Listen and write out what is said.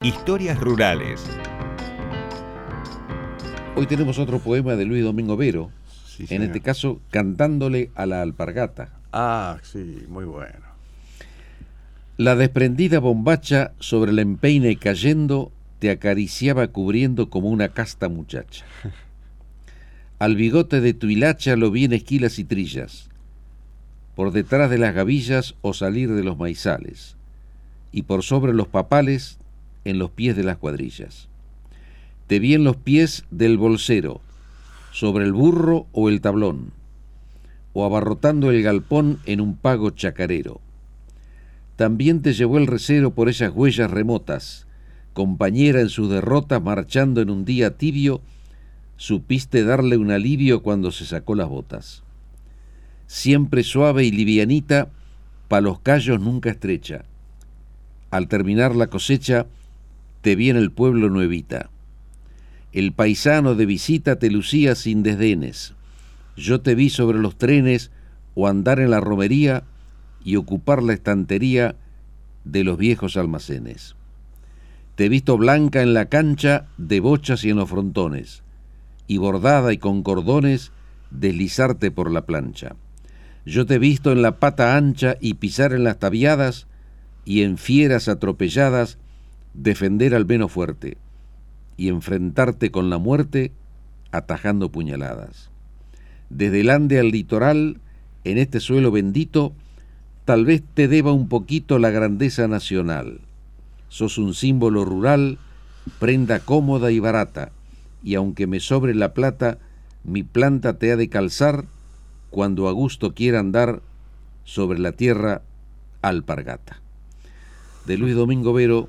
Historias rurales. Hoy tenemos otro poema de Luis Domingo Vero, Sí, en este caso cantándole a la alpargata. Ah, sí, muy bueno. La desprendida bombacha sobre el empeine cayendo te acariciaba cubriendo como una casta muchacha. Al bigote de tu hilacha lo vi en esquilas y trillas, por detrás de las gavillas o salir de los maizales, y por sobre los papales en los pies de las cuadrillas. Te vi en los pies del bolsero, sobre el burro o el tablón, o abarrotando el galpón en un pago chacarero. También te llevó el recero por esas huellas remotas, compañera en sus derrotas marchando en un día tibio, supiste darle un alivio cuando se sacó las botas. Siempre suave y livianita, pa' los callos nunca estrecha. Al terminar la cosecha, te vi en el pueblo nuevita. El paisano de visita te lucía sin desdenes. Yo te vi sobre los trenes o andar en la romería y ocupar la estantería de los viejos almacenes. Te he visto blanca en la cancha de bochas y en los frontones, y bordada y con cordones deslizarte por la plancha. Yo te he visto en la pata ancha y pisar en las tabiadas, y en fieras atropelladas defender al menos fuerte, y enfrentarte con la muerte atajando puñaladas. Desde el Ande al litoral, en este suelo bendito, tal vez te deba un poquito la grandeza nacional. Sos un símbolo rural, prenda cómoda y barata, y aunque me sobre la plata, mi planta te ha de calzar cuando a gusto quiera andar sobre la tierra alpargata. De Luis Domingo Vero,